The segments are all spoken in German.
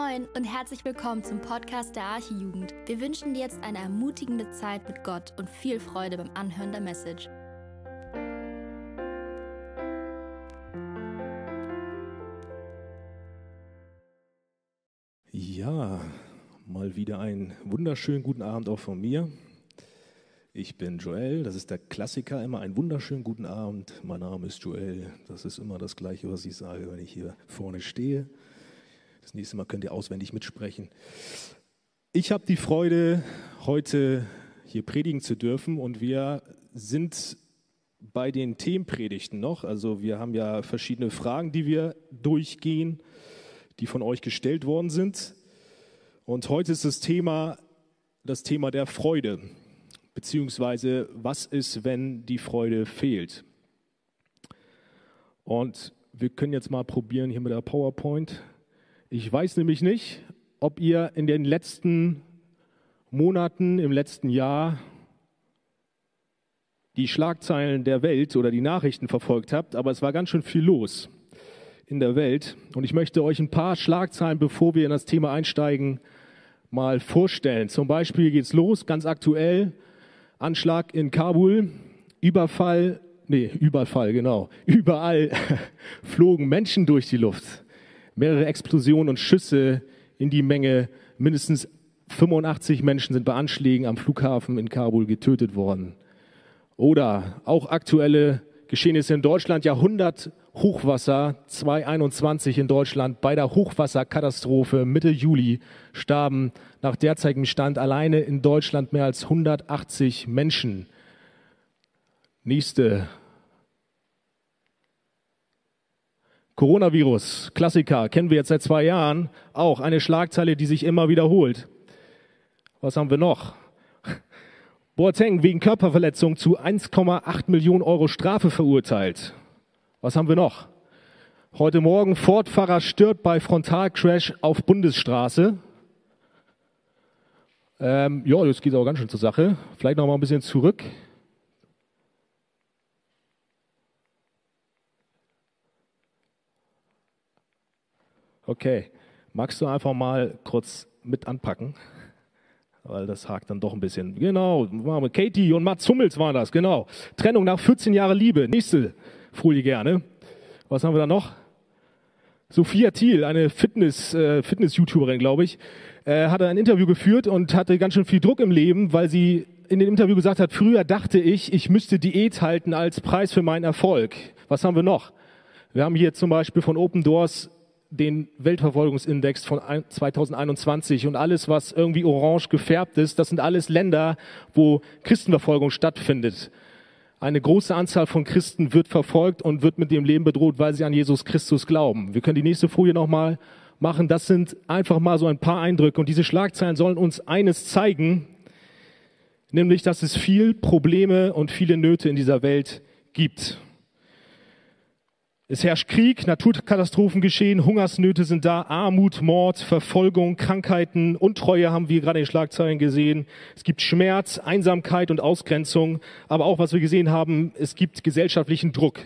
Moin und herzlich willkommen zum Podcast der Archijugend. Wir wünschen dir jetzt eine ermutigende Zeit mit Gott und viel Freude beim Anhören der Message. Ja, mal wieder einen wunderschönen guten Abend auch von mir. Ich bin Joel, das ist der Klassiker, immer einen wunderschönen guten Abend. Mein Name ist Joel, das ist immer das Gleiche, was ich sage, wenn ich hier vorne stehe. Das nächste Mal könnt ihr auswendig mitsprechen. Ich habe die Freude, heute hier predigen zu dürfen und wir sind bei den Themenpredigten noch. Also wir haben ja verschiedene Fragen, die wir durchgehen, die von euch gestellt worden sind. Und heute ist das Thema das Thema der Freude, beziehungsweise was ist, wenn die Freude fehlt. Und wir können jetzt mal probieren hier mit der PowerPoint. Ich weiß nämlich nicht, ob ihr in den letzten Monaten, im letzten Jahr die Schlagzeilen der Welt oder die Nachrichten verfolgt habt, aber es war ganz schön viel los in der Welt. Und ich möchte euch ein paar Schlagzeilen, bevor wir in das Thema einsteigen, mal vorstellen. Zum Beispiel geht es los, ganz aktuell, Anschlag in Kabul, Überfall, nee, Überfall, genau. Überall flogen Menschen durch die Luft mehrere Explosionen und Schüsse in die Menge. Mindestens 85 Menschen sind bei Anschlägen am Flughafen in Kabul getötet worden. Oder auch aktuelle Geschehnisse in Deutschland, Jahrhundert Hochwasser 2021 in Deutschland. Bei der Hochwasserkatastrophe Mitte Juli starben nach derzeitigem Stand alleine in Deutschland mehr als 180 Menschen. Nächste Coronavirus, Klassiker, kennen wir jetzt seit zwei Jahren. Auch eine Schlagzeile, die sich immer wiederholt. Was haben wir noch? Boateng wegen Körperverletzung zu 1,8 Millionen Euro Strafe verurteilt. Was haben wir noch? Heute Morgen Ford-Fahrer bei Frontalcrash auf Bundesstraße. Ähm, ja, das geht auch ganz schön zur Sache. Vielleicht noch mal ein bisschen zurück. Okay, magst du einfach mal kurz mit anpacken? Weil das hakt dann doch ein bisschen. Genau, Katie und Mats Hummels waren das, genau. Trennung nach 14 Jahren Liebe. Nächste Folie gerne. Was haben wir da noch? Sophia Thiel, eine Fitness, äh, Fitness-YouTuberin, glaube ich, äh, hatte ein Interview geführt und hatte ganz schön viel Druck im Leben, weil sie in dem Interview gesagt hat, früher dachte ich, ich müsste Diät halten als Preis für meinen Erfolg. Was haben wir noch? Wir haben hier zum Beispiel von Open Doors den Weltverfolgungsindex von 2021 und alles, was irgendwie orange gefärbt ist, das sind alles Länder, wo Christenverfolgung stattfindet. Eine große Anzahl von Christen wird verfolgt und wird mit dem Leben bedroht, weil sie an Jesus Christus glauben. Wir können die nächste Folie nochmal machen. Das sind einfach mal so ein paar Eindrücke und diese Schlagzeilen sollen uns eines zeigen, nämlich, dass es viel Probleme und viele Nöte in dieser Welt gibt. Es herrscht Krieg, Naturkatastrophen geschehen, Hungersnöte sind da, Armut, Mord, Verfolgung, Krankheiten, Untreue haben wir gerade in den Schlagzeilen gesehen. Es gibt Schmerz, Einsamkeit und Ausgrenzung, aber auch, was wir gesehen haben, es gibt gesellschaftlichen Druck,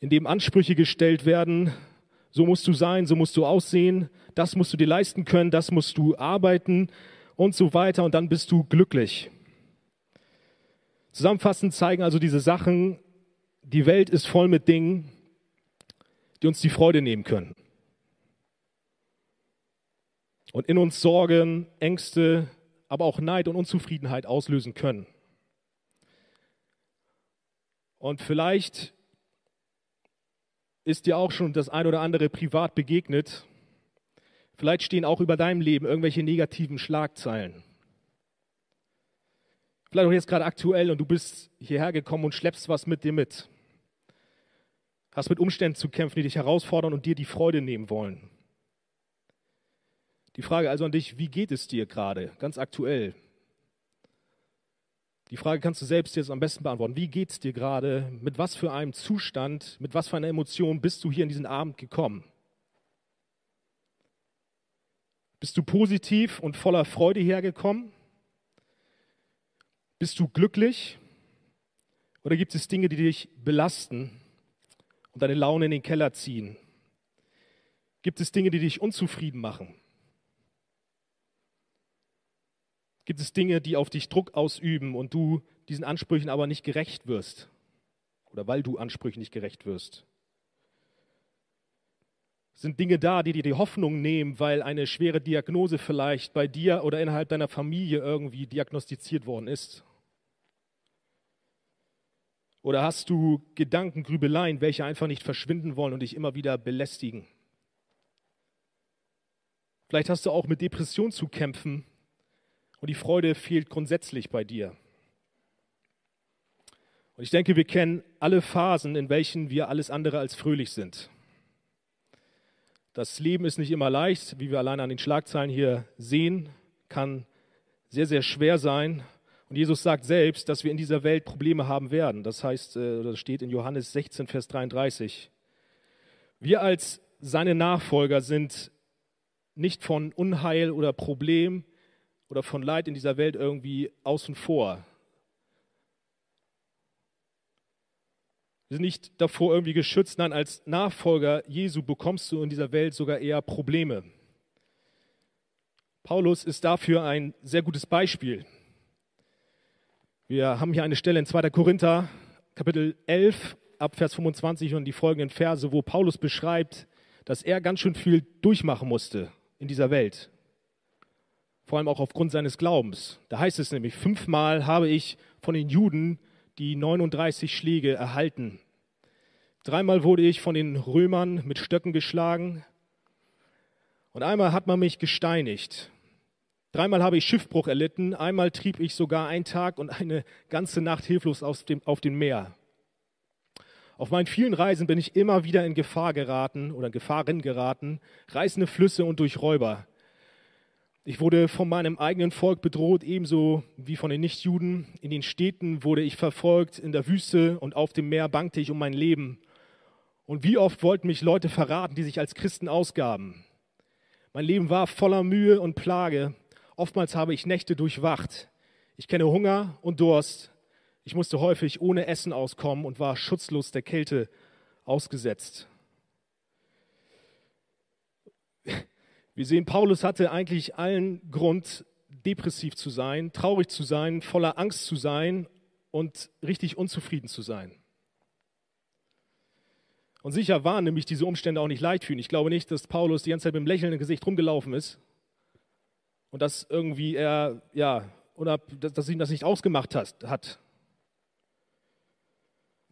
in dem Ansprüche gestellt werden, so musst du sein, so musst du aussehen, das musst du dir leisten können, das musst du arbeiten und so weiter und dann bist du glücklich. Zusammenfassend zeigen also diese Sachen, die Welt ist voll mit Dingen, die uns die Freude nehmen können. Und in uns Sorgen, Ängste, aber auch Neid und Unzufriedenheit auslösen können. Und vielleicht ist dir auch schon das ein oder andere privat begegnet. Vielleicht stehen auch über deinem Leben irgendwelche negativen Schlagzeilen. Vielleicht auch jetzt gerade aktuell und du bist hierher gekommen und schleppst was mit dir mit hast mit Umständen zu kämpfen, die dich herausfordern und dir die Freude nehmen wollen. Die Frage also an dich, wie geht es dir gerade, ganz aktuell? Die Frage kannst du selbst jetzt am besten beantworten. Wie geht es dir gerade? Mit was für einem Zustand, mit was für einer Emotion bist du hier in diesen Abend gekommen? Bist du positiv und voller Freude hergekommen? Bist du glücklich? Oder gibt es Dinge, die dich belasten und deine Laune in den Keller ziehen? Gibt es Dinge, die dich unzufrieden machen? Gibt es Dinge, die auf dich Druck ausüben und du diesen Ansprüchen aber nicht gerecht wirst? Oder weil du Ansprüchen nicht gerecht wirst? Sind Dinge da, die dir die Hoffnung nehmen, weil eine schwere Diagnose vielleicht bei dir oder innerhalb deiner Familie irgendwie diagnostiziert worden ist? Oder hast du Gedanken, Grübeleien, welche einfach nicht verschwinden wollen und dich immer wieder belästigen? Vielleicht hast du auch mit Depression zu kämpfen und die Freude fehlt grundsätzlich bei dir. Und ich denke, wir kennen alle Phasen, in welchen wir alles andere als fröhlich sind. Das Leben ist nicht immer leicht, wie wir allein an den Schlagzeilen hier sehen, kann sehr, sehr schwer sein. Und Jesus sagt selbst, dass wir in dieser Welt Probleme haben werden. Das heißt, äh, das steht in Johannes 16, Vers 33. Wir als seine Nachfolger sind nicht von Unheil oder Problem oder von Leid in dieser Welt irgendwie außen vor, Wir sind nicht davor irgendwie geschützt, nein, als Nachfolger Jesu bekommst du in dieser Welt sogar eher Probleme. Paulus ist dafür ein sehr gutes Beispiel. Wir haben hier eine Stelle in 2. Korinther, Kapitel 11, ab Vers 25 und die folgenden Verse, wo Paulus beschreibt, dass er ganz schön viel durchmachen musste in dieser Welt. Vor allem auch aufgrund seines Glaubens. Da heißt es nämlich, fünfmal habe ich von den Juden die 39 Schläge erhalten. Dreimal wurde ich von den Römern mit Stöcken geschlagen und einmal hat man mich gesteinigt. Dreimal habe ich Schiffbruch erlitten, einmal trieb ich sogar einen Tag und eine ganze Nacht hilflos auf dem, auf dem Meer. Auf meinen vielen Reisen bin ich immer wieder in Gefahr geraten oder Gefahren geraten, reißende Flüsse und durch Räuber. Ich wurde von meinem eigenen Volk bedroht, ebenso wie von den Nichtjuden. In den Städten wurde ich verfolgt, in der Wüste und auf dem Meer bangte ich um mein Leben. Und wie oft wollten mich Leute verraten, die sich als Christen ausgaben. Mein Leben war voller Mühe und Plage. Oftmals habe ich Nächte durchwacht. Ich kenne Hunger und Durst. Ich musste häufig ohne Essen auskommen und war schutzlos der Kälte ausgesetzt. Wir sehen, Paulus hatte eigentlich allen Grund, depressiv zu sein, traurig zu sein, voller Angst zu sein und richtig unzufrieden zu sein. Und sicher waren nämlich diese Umstände auch nicht leicht für ihn. Ich glaube nicht, dass Paulus die ganze Zeit mit einem lächelnden Gesicht rumgelaufen ist und dass irgendwie er, ja, oder dass ihm das nicht ausgemacht hat.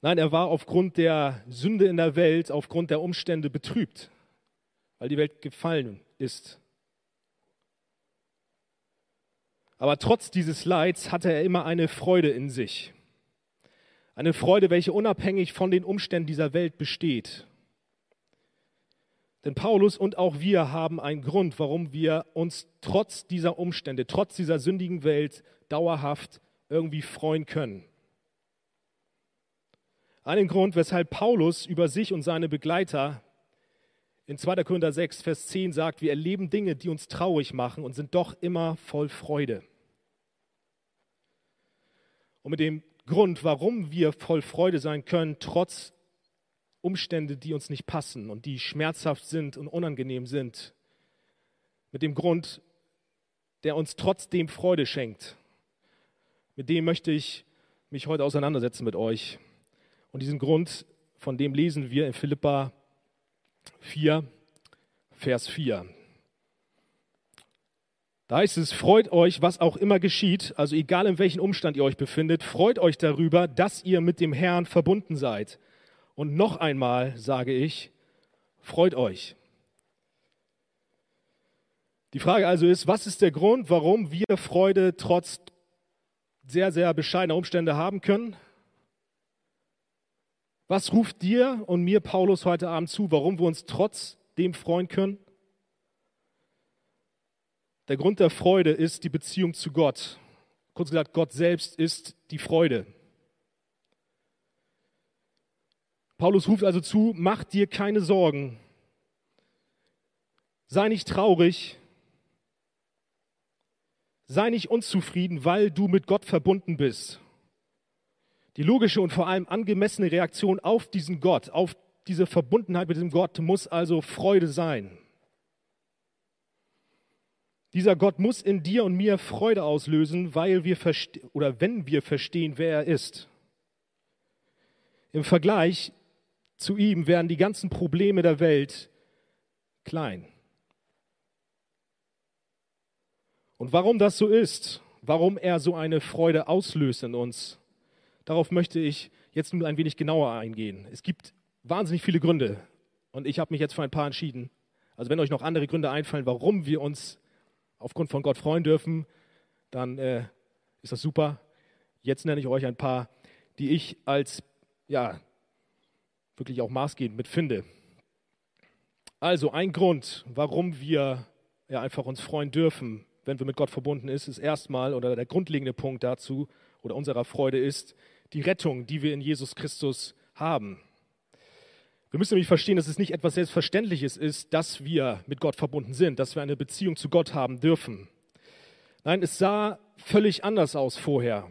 Nein, er war aufgrund der Sünde in der Welt, aufgrund der Umstände betrübt, weil die Welt gefallen ist. Aber trotz dieses Leids hatte er immer eine Freude in sich. Eine Freude, welche unabhängig von den Umständen dieser Welt besteht. Denn Paulus und auch wir haben einen Grund, warum wir uns trotz dieser Umstände, trotz dieser sündigen Welt dauerhaft irgendwie freuen können. Einen Grund, weshalb Paulus über sich und seine Begleiter in 2. Korinther 6, Vers 10 sagt, wir erleben Dinge, die uns traurig machen und sind doch immer voll Freude. Und mit dem Grund, warum wir voll Freude sein können, trotz Umstände, die uns nicht passen und die schmerzhaft sind und unangenehm sind, mit dem Grund, der uns trotzdem Freude schenkt, mit dem möchte ich mich heute auseinandersetzen mit euch. Und diesen Grund, von dem lesen wir in Philippa 4, Vers 4. Da heißt es, freut euch, was auch immer geschieht, also egal in welchem Umstand ihr euch befindet, freut euch darüber, dass ihr mit dem Herrn verbunden seid. Und noch einmal sage ich, freut euch. Die Frage also ist, was ist der Grund, warum wir Freude trotz sehr, sehr bescheidener Umstände haben können? Was ruft dir und mir Paulus heute Abend zu, warum wir uns trotzdem freuen können? Der Grund der Freude ist die Beziehung zu Gott. Kurz gesagt, Gott selbst ist die Freude. Paulus ruft also zu, mach dir keine Sorgen. Sei nicht traurig. Sei nicht unzufrieden, weil du mit Gott verbunden bist. Die logische und vor allem angemessene Reaktion auf diesen Gott, auf diese Verbundenheit mit diesem Gott muss also Freude sein. Dieser Gott muss in dir und mir Freude auslösen, weil wir oder wenn wir verstehen, wer er ist. Im Vergleich zu ihm werden die ganzen Probleme der Welt klein. Und warum das so ist, warum er so eine Freude auslöst in uns, darauf möchte ich jetzt nun ein wenig genauer eingehen. Es gibt wahnsinnig viele Gründe und ich habe mich jetzt für ein paar entschieden. Also wenn euch noch andere Gründe einfallen, warum wir uns aufgrund von Gott freuen dürfen, dann äh, ist das super. Jetzt nenne ich euch ein paar, die ich als ja wirklich auch maßgebend mitfinde. Also ein Grund, warum wir ja einfach uns freuen dürfen, wenn wir mit Gott verbunden ist, ist erstmal oder der grundlegende Punkt dazu oder unserer Freude ist die Rettung, die wir in Jesus Christus haben. Wir müssen nämlich verstehen, dass es nicht etwas Selbstverständliches ist, dass wir mit Gott verbunden sind, dass wir eine Beziehung zu Gott haben dürfen. Nein, es sah völlig anders aus vorher.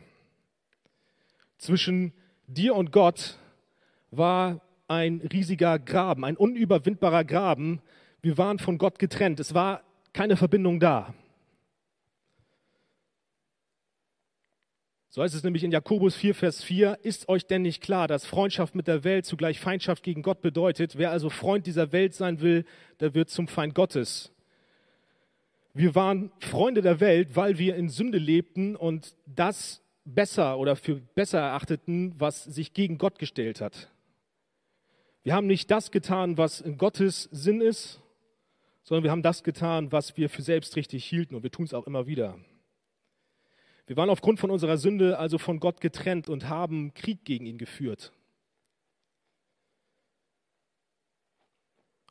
Zwischen dir und Gott war ein riesiger Graben, ein unüberwindbarer Graben. Wir waren von Gott getrennt. Es war keine Verbindung da. So heißt es nämlich in Jakobus 4, Vers 4, ist euch denn nicht klar, dass Freundschaft mit der Welt zugleich Feindschaft gegen Gott bedeutet? Wer also Freund dieser Welt sein will, der wird zum Feind Gottes. Wir waren Freunde der Welt, weil wir in Sünde lebten und das besser oder für besser erachteten, was sich gegen Gott gestellt hat. Wir haben nicht das getan, was in Gottes Sinn ist, sondern wir haben das getan, was wir für selbst richtig hielten und wir tun es auch immer wieder. Wir waren aufgrund von unserer Sünde also von Gott getrennt und haben Krieg gegen ihn geführt.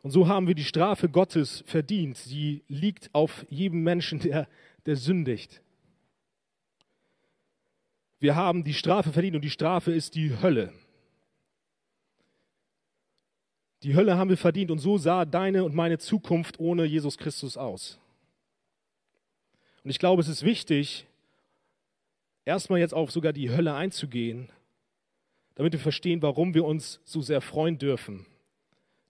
Und so haben wir die Strafe Gottes verdient. Sie liegt auf jedem Menschen, der, der sündigt. Wir haben die Strafe verdient und die Strafe ist die Hölle. Die Hölle haben wir verdient und so sah deine und meine Zukunft ohne Jesus Christus aus. Und ich glaube, es ist wichtig, erstmal jetzt auf sogar die Hölle einzugehen, damit wir verstehen, warum wir uns so sehr freuen dürfen,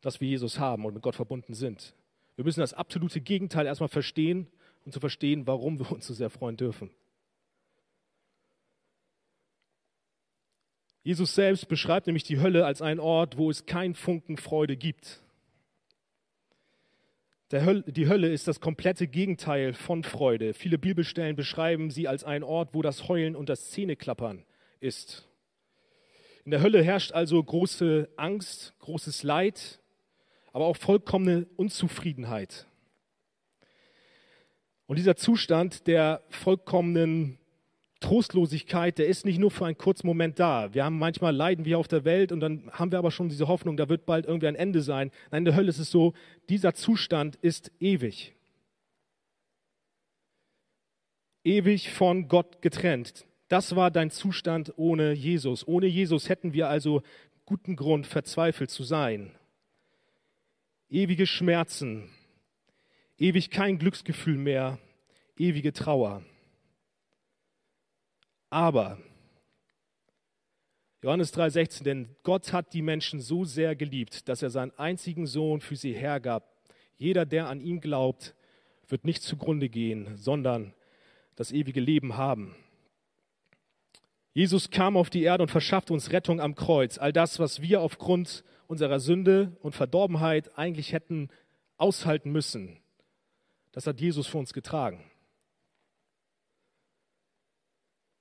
dass wir Jesus haben und mit Gott verbunden sind. Wir müssen das absolute Gegenteil erstmal verstehen und zu verstehen, warum wir uns so sehr freuen dürfen. Jesus selbst beschreibt nämlich die Hölle als einen Ort, wo es kein Funken Freude gibt. Hölle, die Hölle ist das komplette Gegenteil von Freude. Viele Bibelstellen beschreiben sie als einen Ort, wo das Heulen und das Zähneklappern ist. In der Hölle herrscht also große Angst, großes Leid, aber auch vollkommene Unzufriedenheit. Und dieser Zustand der vollkommenen Trostlosigkeit, der ist nicht nur für einen kurzen Moment da. Wir haben manchmal Leiden wie auf der Welt und dann haben wir aber schon diese Hoffnung, da wird bald irgendwie ein Ende sein. Nein, in der Hölle ist es so, dieser Zustand ist ewig. Ewig von Gott getrennt. Das war dein Zustand ohne Jesus. Ohne Jesus hätten wir also guten Grund, verzweifelt zu sein. Ewige Schmerzen, ewig kein Glücksgefühl mehr, ewige Trauer. Aber, Johannes 3:16, denn Gott hat die Menschen so sehr geliebt, dass er seinen einzigen Sohn für sie hergab. Jeder, der an ihn glaubt, wird nicht zugrunde gehen, sondern das ewige Leben haben. Jesus kam auf die Erde und verschafft uns Rettung am Kreuz. All das, was wir aufgrund unserer Sünde und Verdorbenheit eigentlich hätten aushalten müssen, das hat Jesus für uns getragen.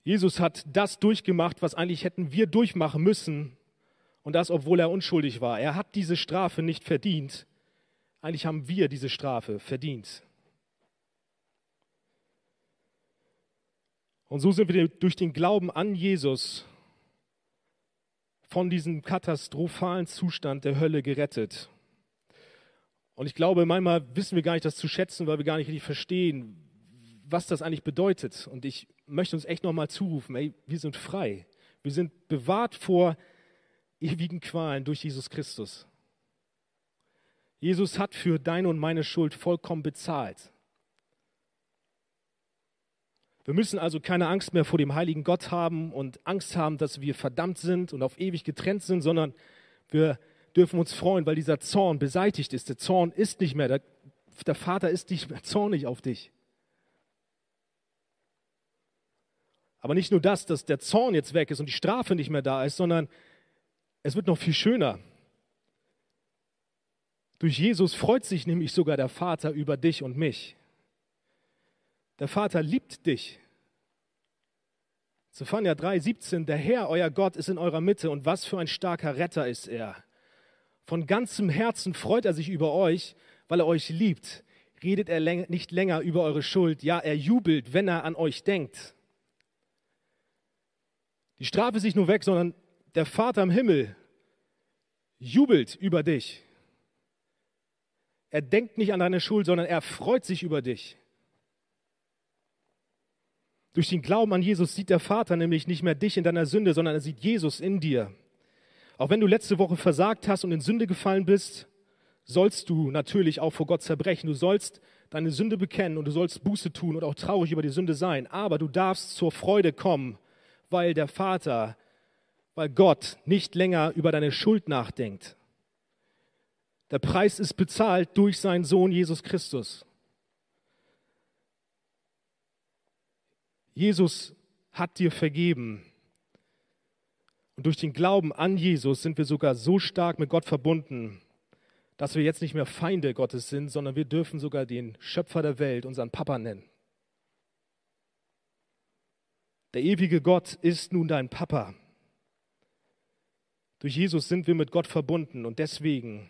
Jesus hat das durchgemacht, was eigentlich hätten wir durchmachen müssen. Und das, obwohl er unschuldig war. Er hat diese Strafe nicht verdient. Eigentlich haben wir diese Strafe verdient. Und so sind wir durch den Glauben an Jesus von diesem katastrophalen Zustand der Hölle gerettet. Und ich glaube, manchmal wissen wir gar nicht das zu schätzen, weil wir gar nicht richtig verstehen, was das eigentlich bedeutet. Und ich möchte uns echt nochmal zurufen, ey, wir sind frei. Wir sind bewahrt vor ewigen Qualen durch Jesus Christus. Jesus hat für deine und meine Schuld vollkommen bezahlt. Wir müssen also keine Angst mehr vor dem heiligen Gott haben und Angst haben, dass wir verdammt sind und auf ewig getrennt sind, sondern wir dürfen uns freuen, weil dieser Zorn beseitigt ist. Der Zorn ist nicht mehr, der, der Vater ist nicht mehr zornig auf dich. Aber nicht nur das, dass der Zorn jetzt weg ist und die Strafe nicht mehr da ist, sondern es wird noch viel schöner. Durch Jesus freut sich nämlich sogar der Vater über dich und mich. Der Vater liebt dich. Zephania 3, 17, der Herr, euer Gott, ist in eurer Mitte und was für ein starker Retter ist er. Von ganzem Herzen freut er sich über euch, weil er euch liebt. Redet er nicht länger über eure Schuld. Ja, er jubelt, wenn er an euch denkt. Die Strafe ist nicht nur weg, sondern der Vater im Himmel jubelt über dich. Er denkt nicht an deine Schuld, sondern er freut sich über dich. Durch den Glauben an Jesus sieht der Vater nämlich nicht mehr dich in deiner Sünde, sondern er sieht Jesus in dir. Auch wenn du letzte Woche versagt hast und in Sünde gefallen bist, sollst du natürlich auch vor Gott zerbrechen. Du sollst deine Sünde bekennen und du sollst Buße tun und auch traurig über die Sünde sein. Aber du darfst zur Freude kommen, weil der Vater, weil Gott nicht länger über deine Schuld nachdenkt. Der Preis ist bezahlt durch seinen Sohn Jesus Christus. Jesus hat dir vergeben. Und durch den Glauben an Jesus sind wir sogar so stark mit Gott verbunden, dass wir jetzt nicht mehr Feinde Gottes sind, sondern wir dürfen sogar den Schöpfer der Welt unseren Papa nennen. Der ewige Gott ist nun dein Papa. Durch Jesus sind wir mit Gott verbunden und deswegen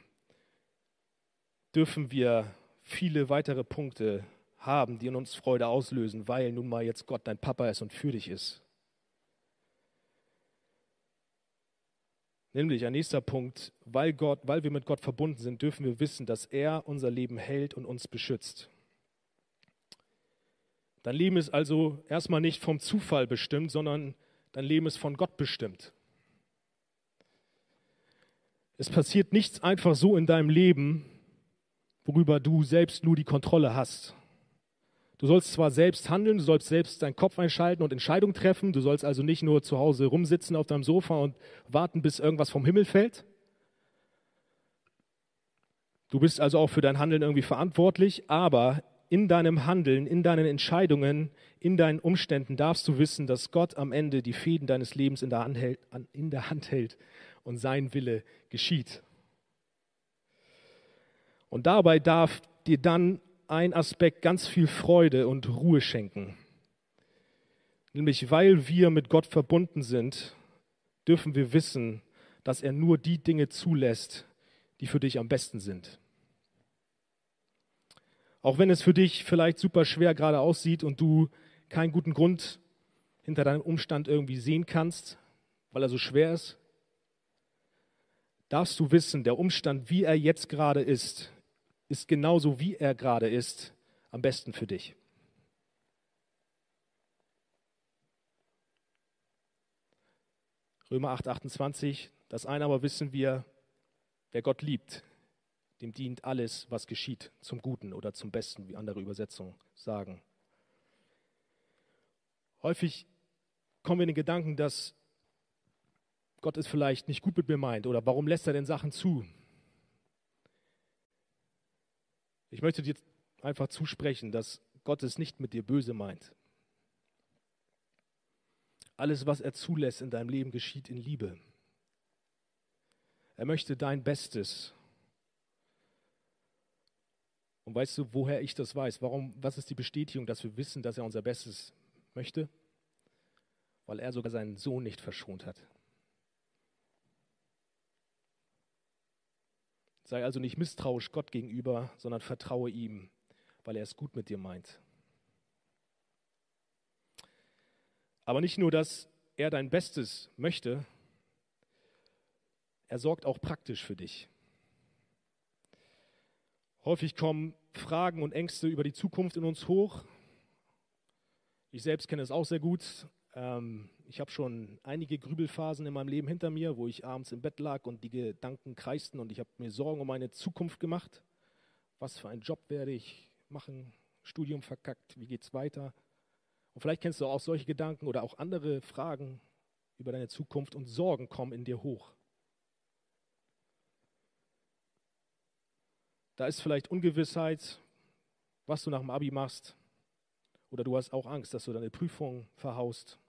dürfen wir viele weitere Punkte haben, die in uns Freude auslösen, weil nun mal jetzt Gott dein Papa ist und für dich ist. Nämlich ein nächster Punkt, weil, Gott, weil wir mit Gott verbunden sind, dürfen wir wissen, dass er unser Leben hält und uns beschützt. Dein Leben ist also erstmal nicht vom Zufall bestimmt, sondern dein Leben ist von Gott bestimmt. Es passiert nichts einfach so in deinem Leben, worüber du selbst nur die Kontrolle hast. Du sollst zwar selbst handeln, du sollst selbst deinen Kopf einschalten und Entscheidungen treffen, du sollst also nicht nur zu Hause rumsitzen auf deinem Sofa und warten, bis irgendwas vom Himmel fällt. Du bist also auch für dein Handeln irgendwie verantwortlich, aber in deinem Handeln, in deinen Entscheidungen, in deinen Umständen darfst du wissen, dass Gott am Ende die Fäden deines Lebens in der Hand hält, in der Hand hält und sein Wille geschieht. Und dabei darf dir dann ein Aspekt ganz viel Freude und Ruhe schenken. Nämlich weil wir mit Gott verbunden sind, dürfen wir wissen, dass er nur die Dinge zulässt, die für dich am besten sind. Auch wenn es für dich vielleicht super schwer gerade aussieht und du keinen guten Grund hinter deinem Umstand irgendwie sehen kannst, weil er so schwer ist, darfst du wissen, der Umstand, wie er jetzt gerade ist, ist genauso, wie er gerade ist, am besten für dich. Römer 8, 28, das eine aber wissen wir, wer Gott liebt, dem dient alles, was geschieht, zum Guten oder zum Besten, wie andere Übersetzungen sagen. Häufig kommen wir in den Gedanken, dass Gott es vielleicht nicht gut mit mir meint oder warum lässt er denn Sachen zu? Ich möchte dir einfach zusprechen, dass Gott es nicht mit dir böse meint. Alles, was er zulässt in deinem Leben, geschieht in Liebe. Er möchte dein Bestes und weißt du, woher ich das weiß? Warum, was ist die Bestätigung, dass wir wissen, dass er unser Bestes möchte? Weil er sogar seinen Sohn nicht verschont hat. Sei also nicht misstrauisch Gott gegenüber, sondern vertraue ihm, weil er es gut mit dir meint. Aber nicht nur, dass er dein Bestes möchte, er sorgt auch praktisch für dich. Häufig kommen Fragen und Ängste über die Zukunft in uns hoch. Ich selbst kenne es auch sehr gut. Ähm, ich habe schon einige Grübelphasen in meinem Leben hinter mir, wo ich abends im Bett lag und die Gedanken kreisten und ich habe mir Sorgen um meine Zukunft gemacht. Was für einen Job werde ich machen? Studium verkackt, wie geht es weiter? Und vielleicht kennst du auch solche Gedanken oder auch andere Fragen über deine Zukunft und Sorgen kommen in dir hoch. Da ist vielleicht Ungewissheit, was du nach dem Abi machst. Oder du hast auch Angst, dass du deine Prüfung verhaust.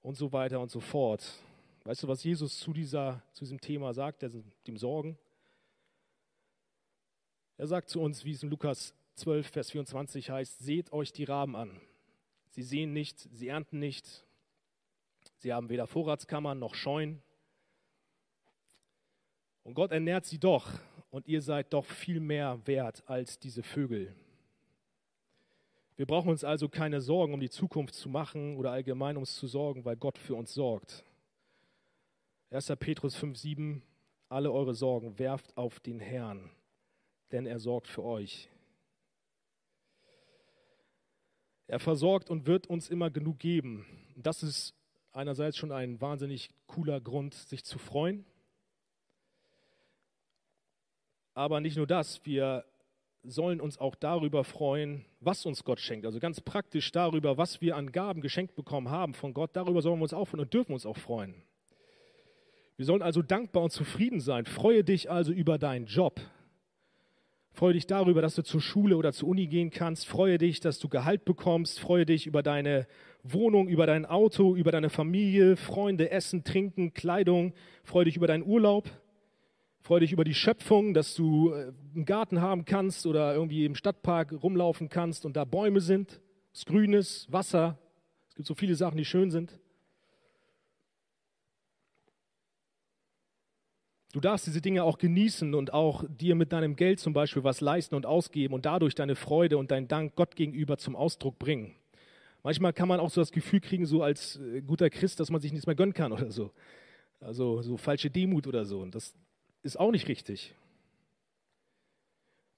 und so weiter und so fort. Weißt du, was Jesus zu, dieser, zu diesem Thema sagt, dem Sorgen? Er sagt zu uns, wie es in Lukas 12, Vers 24 heißt, seht euch die Raben an. Sie sehen nicht, sie ernten nicht, sie haben weder Vorratskammern noch Scheunen. Und Gott ernährt sie doch, und ihr seid doch viel mehr wert als diese Vögel. Wir brauchen uns also keine Sorgen um die Zukunft zu machen oder allgemein uns zu sorgen, weil Gott für uns sorgt. 1. Petrus 5,7 Alle eure Sorgen werft auf den Herrn, denn er sorgt für euch. Er versorgt und wird uns immer genug geben. Das ist einerseits schon ein wahnsinnig cooler Grund, sich zu freuen. Aber nicht nur das, wir sollen uns auch darüber freuen, was uns Gott schenkt. Also ganz praktisch darüber, was wir an Gaben geschenkt bekommen haben von Gott. Darüber sollen wir uns auch freuen und dürfen uns auch freuen. Wir sollen also dankbar und zufrieden sein. Freue dich also über deinen Job. Freue dich darüber, dass du zur Schule oder zur Uni gehen kannst. Freue dich, dass du Gehalt bekommst. Freue dich über deine Wohnung, über dein Auto, über deine Familie, Freunde, Essen, Trinken, Kleidung. Freue dich über deinen Urlaub. Freue dich über die Schöpfung, dass du äh, einen Garten haben kannst oder irgendwie im Stadtpark rumlaufen kannst und da Bäume sind, es grünes, Wasser. Es gibt so viele Sachen, die schön sind. Du darfst diese Dinge auch genießen und auch dir mit deinem Geld zum Beispiel was leisten und ausgeben und dadurch deine Freude und deinen Dank Gott gegenüber zum Ausdruck bringen. Manchmal kann man auch so das Gefühl kriegen, so als äh, guter Christ, dass man sich nichts mehr gönnen kann oder so. Also so falsche Demut oder so. Und das ist auch nicht richtig.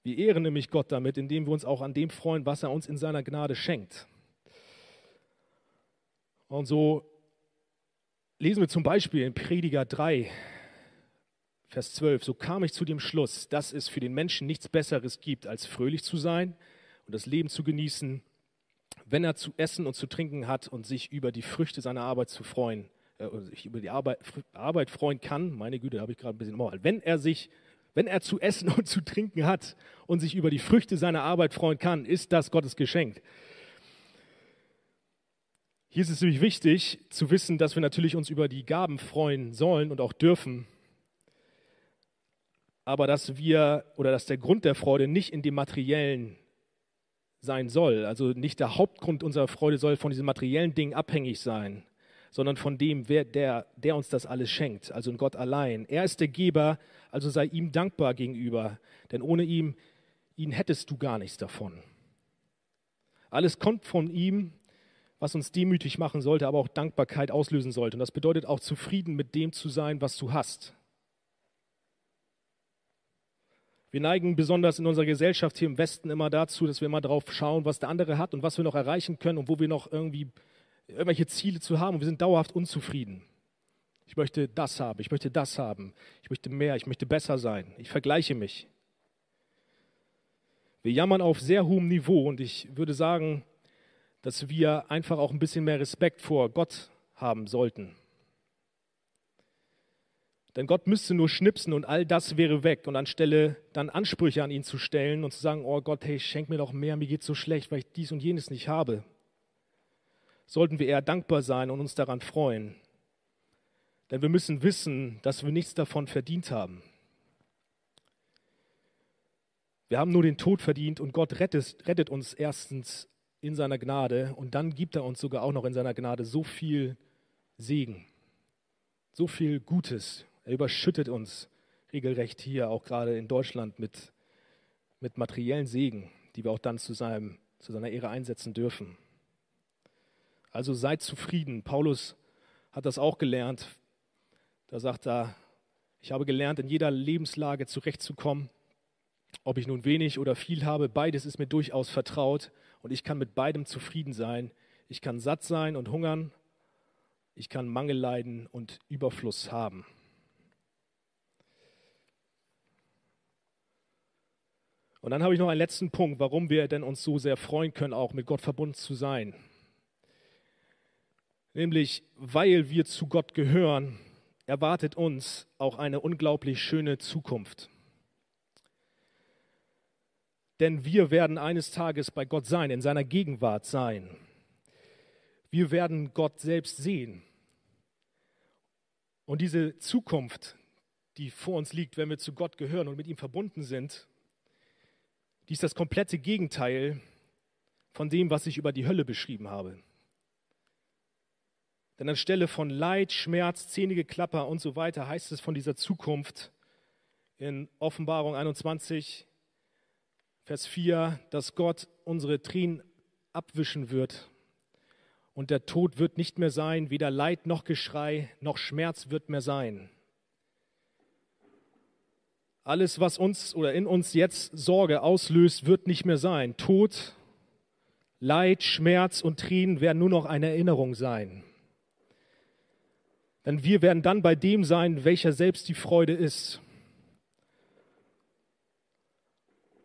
Wir ehren nämlich Gott damit, indem wir uns auch an dem freuen, was er uns in seiner Gnade schenkt. Und so lesen wir zum Beispiel in Prediger 3, Vers 12, so kam ich zu dem Schluss, dass es für den Menschen nichts Besseres gibt, als fröhlich zu sein und das Leben zu genießen, wenn er zu essen und zu trinken hat und sich über die Früchte seiner Arbeit zu freuen äh, sich über die Arbeit, Arbeit freuen kann, meine Güte, da habe ich gerade ein bisschen mal, wenn er sich, wenn er zu essen und zu trinken hat und sich über die Früchte seiner Arbeit freuen kann, ist das Gottes Geschenk. Hier ist es nämlich wichtig zu wissen, dass wir natürlich uns über die Gaben freuen sollen und auch dürfen, aber dass wir oder dass der Grund der Freude nicht in dem Materiellen sein soll. Also nicht der Hauptgrund unserer Freude soll von diesen materiellen Dingen abhängig sein, sondern von dem, wer, der, der uns das alles schenkt, also in Gott allein. Er ist der Geber, also sei ihm dankbar gegenüber, denn ohne ihm, ihn hättest du gar nichts davon. Alles kommt von ihm, was uns demütig machen sollte, aber auch Dankbarkeit auslösen sollte. Und das bedeutet auch zufrieden mit dem zu sein, was du hast. Wir neigen besonders in unserer Gesellschaft hier im Westen immer dazu, dass wir immer darauf schauen, was der andere hat und was wir noch erreichen können und wo wir noch irgendwie irgendwelche Ziele zu haben und wir sind dauerhaft unzufrieden. Ich möchte das haben, ich möchte das haben, ich möchte mehr, ich möchte besser sein. Ich vergleiche mich. Wir jammern auf sehr hohem Niveau und ich würde sagen, dass wir einfach auch ein bisschen mehr Respekt vor Gott haben sollten. Denn Gott müsste nur schnipsen und all das wäre weg. Und anstelle dann Ansprüche an ihn zu stellen und zu sagen, oh Gott, hey, schenk mir doch mehr, mir geht so schlecht, weil ich dies und jenes nicht habe, sollten wir eher dankbar sein und uns daran freuen. Denn wir müssen wissen, dass wir nichts davon verdient haben. Wir haben nur den Tod verdient und Gott rettet, rettet uns erstens in seiner Gnade und dann gibt er uns sogar auch noch in seiner Gnade so viel Segen, so viel Gutes. Er überschüttet uns regelrecht hier, auch gerade in Deutschland, mit, mit materiellen Segen, die wir auch dann zu, seinem, zu seiner Ehre einsetzen dürfen. Also seid zufrieden. Paulus hat das auch gelernt. Da sagt er, ich habe gelernt, in jeder Lebenslage zurechtzukommen. Ob ich nun wenig oder viel habe, beides ist mir durchaus vertraut und ich kann mit beidem zufrieden sein. Ich kann satt sein und hungern. Ich kann Mangel leiden und Überfluss haben. Und dann habe ich noch einen letzten Punkt, warum wir denn uns so sehr freuen können, auch mit Gott verbunden zu sein. Nämlich, weil wir zu Gott gehören, erwartet uns auch eine unglaublich schöne Zukunft. Denn wir werden eines Tages bei Gott sein, in seiner Gegenwart sein. Wir werden Gott selbst sehen. Und diese Zukunft, die vor uns liegt, wenn wir zu Gott gehören und mit ihm verbunden sind, die ist das komplette Gegenteil von dem, was ich über die Hölle beschrieben habe. Denn anstelle von Leid, Schmerz, zähnige Klapper und so weiter heißt es von dieser Zukunft in Offenbarung 21, Vers 4, dass Gott unsere Tränen abwischen wird und der Tod wird nicht mehr sein, weder Leid noch Geschrei noch Schmerz wird mehr sein. Alles, was uns oder in uns jetzt Sorge auslöst, wird nicht mehr sein. Tod, Leid, Schmerz und Tränen werden nur noch eine Erinnerung sein. Denn wir werden dann bei dem sein, welcher selbst die Freude ist.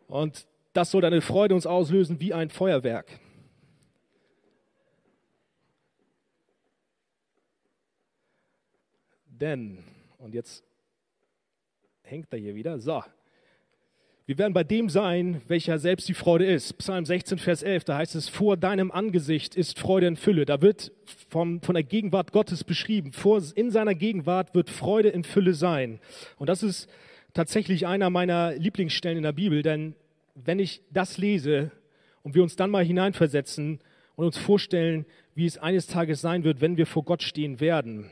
Und das soll eine Freude uns auslösen wie ein Feuerwerk. Denn, und jetzt hängt er hier wieder, so, wir werden bei dem sein, welcher selbst die Freude ist. Psalm 16, Vers 11, da heißt es, vor deinem Angesicht ist Freude in Fülle. Da wird vom, von der Gegenwart Gottes beschrieben. Vor, in seiner Gegenwart wird Freude in Fülle sein. Und das ist tatsächlich einer meiner Lieblingsstellen in der Bibel, denn wenn ich das lese und wir uns dann mal hineinversetzen und uns vorstellen, wie es eines Tages sein wird, wenn wir vor Gott stehen werden.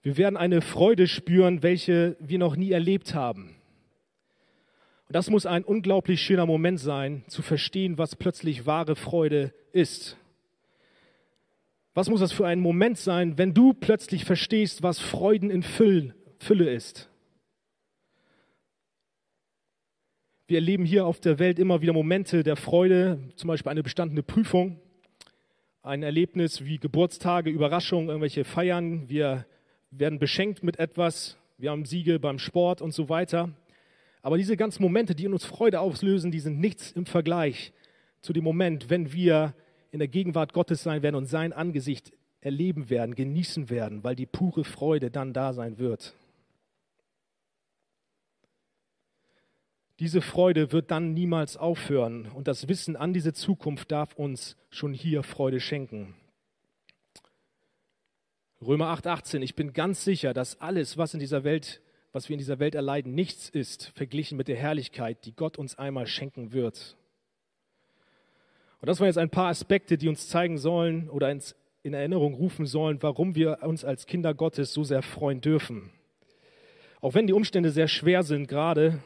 Wir werden eine Freude spüren, welche wir noch nie erlebt haben. Und das muss ein unglaublich schöner Moment sein, zu verstehen, was plötzlich wahre Freude ist. Was muss das für ein Moment sein, wenn du plötzlich verstehst, was Freuden in Fülle ist? Wir erleben hier auf der Welt immer wieder Momente der Freude, zum Beispiel eine bestandene Prüfung, ein Erlebnis wie Geburtstage, Überraschungen, irgendwelche Feiern. Wir werden beschenkt mit etwas, wir haben Siege beim Sport und so weiter. Aber diese ganzen Momente, die in uns Freude auslösen, die sind nichts im Vergleich zu dem Moment, wenn wir in der Gegenwart Gottes sein werden und sein Angesicht erleben werden, genießen werden, weil die pure Freude dann da sein wird. Diese Freude wird dann niemals aufhören und das Wissen an diese Zukunft darf uns schon hier Freude schenken. Römer 8:18, ich bin ganz sicher, dass alles, was in dieser Welt was wir in dieser Welt erleiden, nichts ist verglichen mit der Herrlichkeit, die Gott uns einmal schenken wird. Und das waren jetzt ein paar Aspekte, die uns zeigen sollen oder ins, in Erinnerung rufen sollen, warum wir uns als Kinder Gottes so sehr freuen dürfen. Auch wenn die Umstände sehr schwer sind gerade,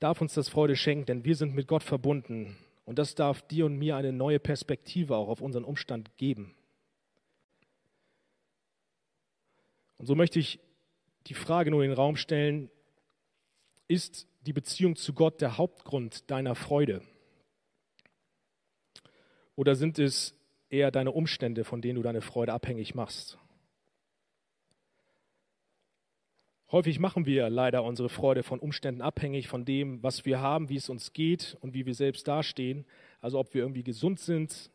darf uns das Freude schenken, denn wir sind mit Gott verbunden. Und das darf dir und mir eine neue Perspektive auch auf unseren Umstand geben. Und so möchte ich die Frage nur in den Raum stellen, ist die Beziehung zu Gott der Hauptgrund deiner Freude? Oder sind es eher deine Umstände, von denen du deine Freude abhängig machst? Häufig machen wir leider unsere Freude von Umständen abhängig, von dem, was wir haben, wie es uns geht und wie wir selbst dastehen. Also ob wir irgendwie gesund sind,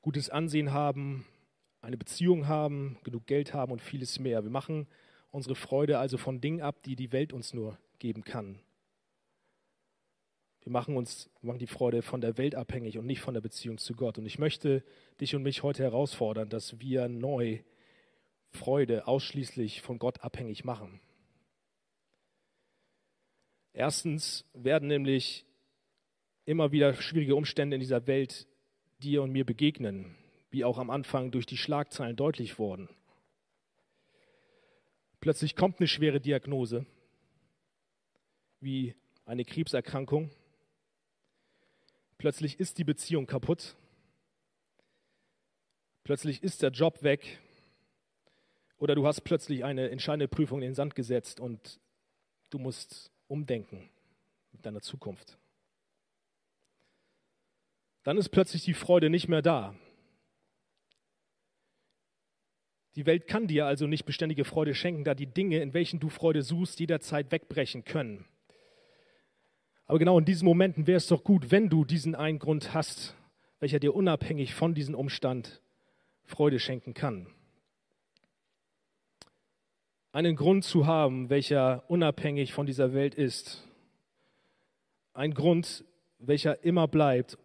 gutes Ansehen haben, eine Beziehung haben, genug Geld haben und vieles mehr. Wir machen unsere Freude also von Dingen ab, die die Welt uns nur geben kann. Wir machen uns machen die Freude von der Welt abhängig und nicht von der Beziehung zu Gott. Und ich möchte dich und mich heute herausfordern, dass wir neu Freude ausschließlich von Gott abhängig machen. Erstens werden nämlich immer wieder schwierige Umstände in dieser Welt dir und mir begegnen wie auch am Anfang durch die Schlagzeilen deutlich wurden. Plötzlich kommt eine schwere Diagnose, wie eine Krebserkrankung. Plötzlich ist die Beziehung kaputt. Plötzlich ist der Job weg. Oder du hast plötzlich eine entscheidende Prüfung in den Sand gesetzt und du musst umdenken mit deiner Zukunft. Dann ist plötzlich die Freude nicht mehr da. Die Welt kann dir also nicht beständige Freude schenken, da die Dinge, in welchen du Freude suchst, jederzeit wegbrechen können. Aber genau in diesen Momenten wäre es doch gut, wenn du diesen einen Grund hast, welcher dir unabhängig von diesem Umstand Freude schenken kann. Einen Grund zu haben, welcher unabhängig von dieser Welt ist. Ein Grund, welcher immer bleibt.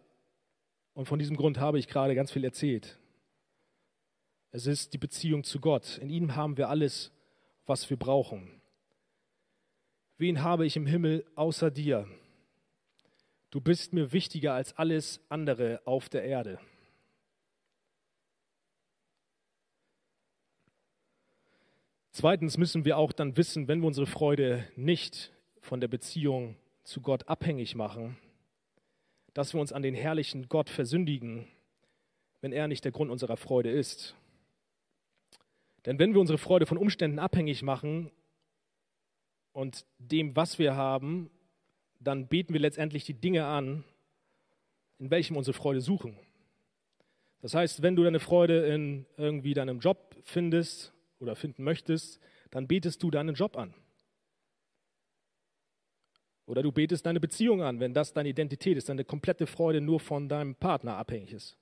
Und von diesem Grund habe ich gerade ganz viel erzählt. Es ist die Beziehung zu Gott. In ihm haben wir alles, was wir brauchen. Wen habe ich im Himmel außer dir? Du bist mir wichtiger als alles andere auf der Erde. Zweitens müssen wir auch dann wissen, wenn wir unsere Freude nicht von der Beziehung zu Gott abhängig machen, dass wir uns an den herrlichen Gott versündigen, wenn er nicht der Grund unserer Freude ist. Denn wenn wir unsere Freude von Umständen abhängig machen und dem, was wir haben, dann beten wir letztendlich die Dinge an, in welchem unsere Freude suchen. Das heißt, wenn du deine Freude in irgendwie deinem Job findest oder finden möchtest, dann betest du deinen Job an. Oder du betest deine Beziehung an, wenn das deine Identität ist, deine komplette Freude nur von deinem Partner abhängig ist.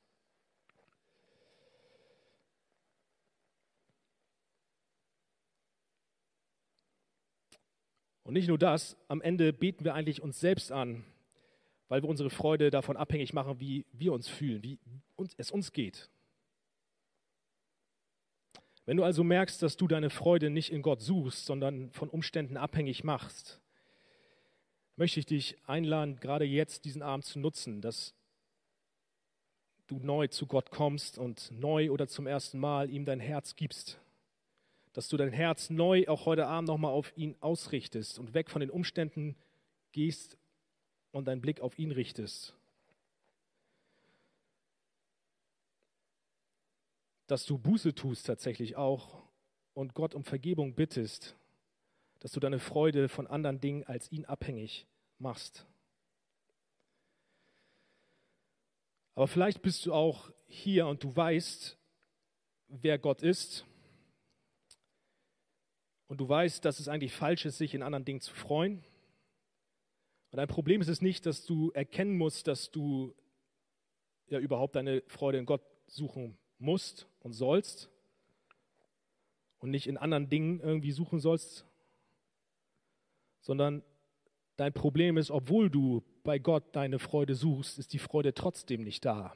Und nicht nur das, am Ende beten wir eigentlich uns selbst an, weil wir unsere Freude davon abhängig machen, wie wir uns fühlen, wie es uns geht. Wenn du also merkst, dass du deine Freude nicht in Gott suchst, sondern von Umständen abhängig machst, möchte ich dich einladen, gerade jetzt diesen Abend zu nutzen, dass du neu zu Gott kommst und neu oder zum ersten Mal ihm dein Herz gibst. Dass du dein Herz neu auch heute Abend nochmal auf ihn ausrichtest und weg von den Umständen gehst und deinen Blick auf ihn richtest. Dass du Buße tust tatsächlich auch und Gott um Vergebung bittest dass du deine Freude von anderen Dingen als ihn abhängig machst. Aber vielleicht bist du auch hier und du weißt, wer Gott ist. Und du weißt, dass es eigentlich falsch ist, sich in anderen Dingen zu freuen. Und ein Problem ist es nicht, dass du erkennen musst, dass du ja überhaupt deine Freude in Gott suchen musst und sollst und nicht in anderen Dingen irgendwie suchen sollst, sondern dein Problem ist, obwohl du bei Gott deine Freude suchst, ist die Freude trotzdem nicht da.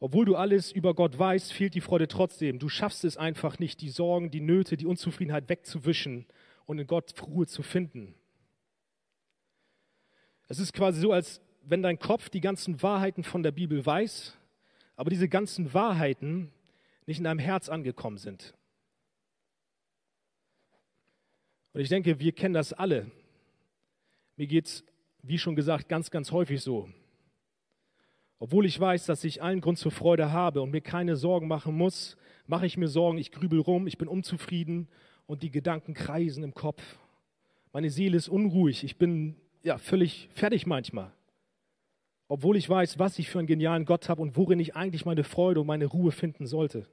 Obwohl du alles über Gott weißt, fehlt die Freude trotzdem. Du schaffst es einfach nicht, die Sorgen, die Nöte, die Unzufriedenheit wegzuwischen und in Gott Ruhe zu finden. Es ist quasi so, als wenn dein Kopf die ganzen Wahrheiten von der Bibel weiß, aber diese ganzen Wahrheiten nicht in deinem Herz angekommen sind. Und ich denke, wir kennen das alle. Mir geht es, wie schon gesagt, ganz, ganz häufig so. Obwohl ich weiß, dass ich allen Grund zur Freude habe und mir keine Sorgen machen muss, mache ich mir Sorgen, ich grübel rum, ich bin unzufrieden und die Gedanken kreisen im Kopf. Meine Seele ist unruhig, ich bin ja völlig fertig manchmal. Obwohl ich weiß, was ich für einen genialen Gott habe und worin ich eigentlich meine Freude und meine Ruhe finden sollte.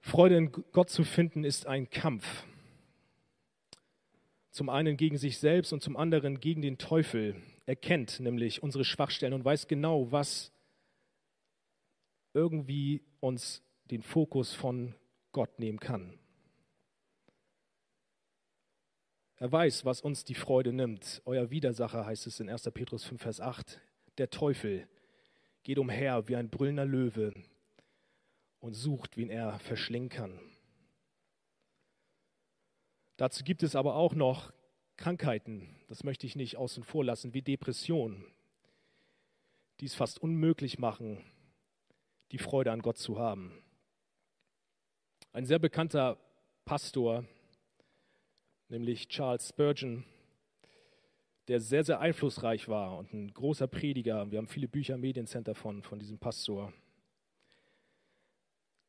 Freude in Gott zu finden ist ein Kampf. Zum einen gegen sich selbst und zum anderen gegen den Teufel. Er kennt nämlich unsere Schwachstellen und weiß genau, was irgendwie uns den Fokus von Gott nehmen kann. Er weiß, was uns die Freude nimmt. Euer Widersacher heißt es in 1. Petrus 5, Vers 8. Der Teufel geht umher wie ein brüllender Löwe und sucht, wen er verschlingen kann. Dazu gibt es aber auch noch Krankheiten, das möchte ich nicht außen vor lassen, wie Depressionen, die es fast unmöglich machen, die Freude an Gott zu haben. Ein sehr bekannter Pastor, nämlich Charles Spurgeon, der sehr, sehr einflussreich war und ein großer Prediger. Wir haben viele Bücher im Mediencenter von, von diesem Pastor.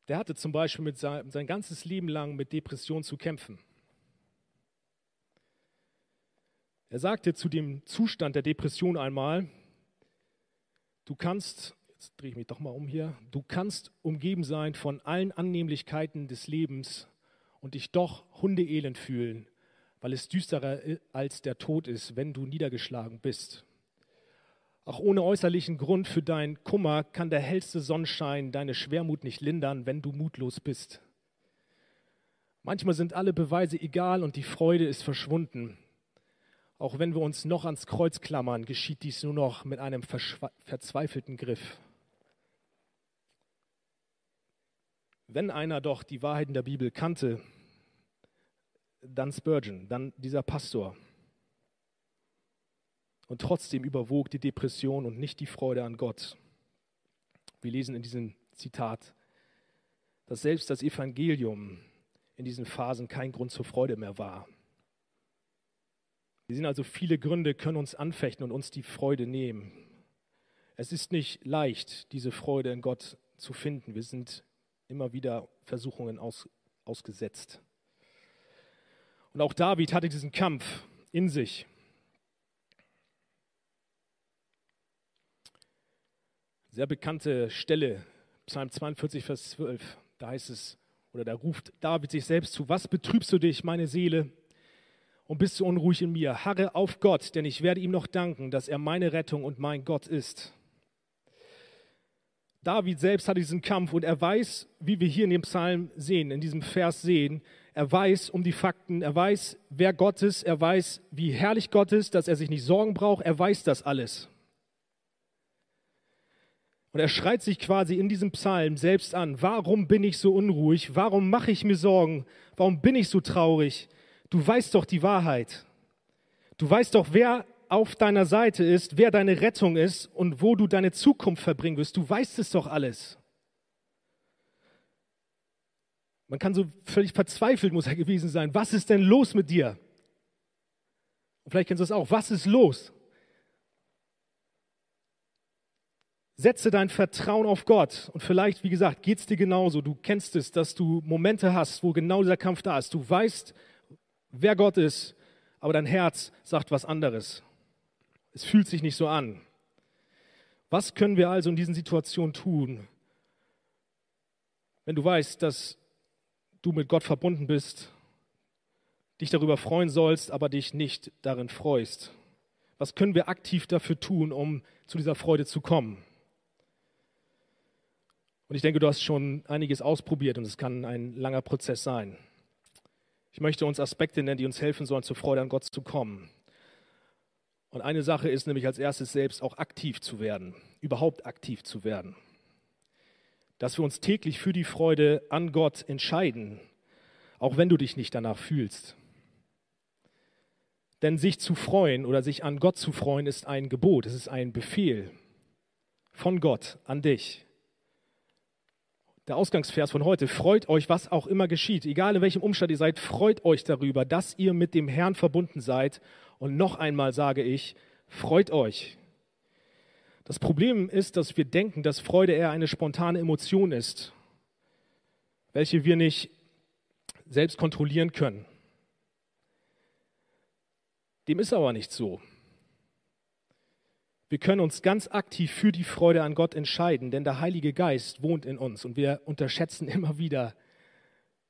Der hatte zum Beispiel mit sein, sein ganzes Leben lang mit Depression zu kämpfen. Er sagte zu dem Zustand der Depression einmal, du kannst, jetzt drehe ich mich doch mal um hier, du kannst umgeben sein von allen Annehmlichkeiten des Lebens und dich doch hundeelend fühlen, weil es düsterer als der Tod ist, wenn du niedergeschlagen bist. Auch ohne äußerlichen Grund für deinen Kummer kann der hellste Sonnenschein deine Schwermut nicht lindern, wenn du mutlos bist. Manchmal sind alle Beweise egal und die Freude ist verschwunden. Auch wenn wir uns noch ans Kreuz klammern, geschieht dies nur noch mit einem verzweifelten Griff. Wenn einer doch die Wahrheiten der Bibel kannte, dann Spurgeon, dann dieser Pastor. Und trotzdem überwog die Depression und nicht die Freude an Gott. Wir lesen in diesem Zitat, dass selbst das Evangelium in diesen Phasen kein Grund zur Freude mehr war. Wir sehen also, viele Gründe können uns anfechten und uns die Freude nehmen. Es ist nicht leicht, diese Freude in Gott zu finden. Wir sind immer wieder Versuchungen aus, ausgesetzt. Und auch David hatte diesen Kampf in sich. Sehr bekannte Stelle, Psalm 42, Vers 12. Da heißt es, oder da ruft David sich selbst zu, was betrübst du dich, meine Seele, und bist du unruhig in mir? Harre auf Gott, denn ich werde ihm noch danken, dass er meine Rettung und mein Gott ist. David selbst hat diesen Kampf und er weiß, wie wir hier in dem Psalm sehen, in diesem Vers sehen, er weiß um die Fakten, er weiß, wer Gott ist, er weiß, wie herrlich Gott ist, dass er sich nicht Sorgen braucht, er weiß das alles. Und er schreit sich quasi in diesem Psalm selbst an, warum bin ich so unruhig, warum mache ich mir Sorgen, warum bin ich so traurig? Du weißt doch die Wahrheit. Du weißt doch, wer auf deiner Seite ist, wer deine Rettung ist und wo du deine Zukunft verbringen wirst. Du weißt es doch alles. Man kann so völlig verzweifelt muss er gewesen sein. Was ist denn los mit dir? Und vielleicht kennst du es auch. Was ist los? Setze dein Vertrauen auf Gott. Und vielleicht, wie gesagt, geht es dir genauso. Du kennst es, dass du Momente hast, wo genau dieser Kampf da ist. Du weißt, wer Gott ist, aber dein Herz sagt was anderes. Es fühlt sich nicht so an. Was können wir also in diesen Situationen tun, wenn du weißt, dass du mit Gott verbunden bist, dich darüber freuen sollst, aber dich nicht darin freust? Was können wir aktiv dafür tun, um zu dieser Freude zu kommen? Und ich denke, du hast schon einiges ausprobiert und es kann ein langer Prozess sein. Ich möchte uns Aspekte nennen, die uns helfen sollen, zur Freude an Gott zu kommen. Und eine Sache ist nämlich als erstes selbst auch aktiv zu werden, überhaupt aktiv zu werden. Dass wir uns täglich für die Freude an Gott entscheiden, auch wenn du dich nicht danach fühlst. Denn sich zu freuen oder sich an Gott zu freuen ist ein Gebot, es ist ein Befehl von Gott an dich. Der Ausgangsvers von heute, freut euch, was auch immer geschieht, egal in welchem Umstand ihr seid, freut euch darüber, dass ihr mit dem Herrn verbunden seid und noch einmal sage ich, freut euch. Das Problem ist, dass wir denken, dass Freude eher eine spontane Emotion ist, welche wir nicht selbst kontrollieren können. Dem ist aber nicht so. Wir können uns ganz aktiv für die Freude an Gott entscheiden, denn der Heilige Geist wohnt in uns und wir unterschätzen immer wieder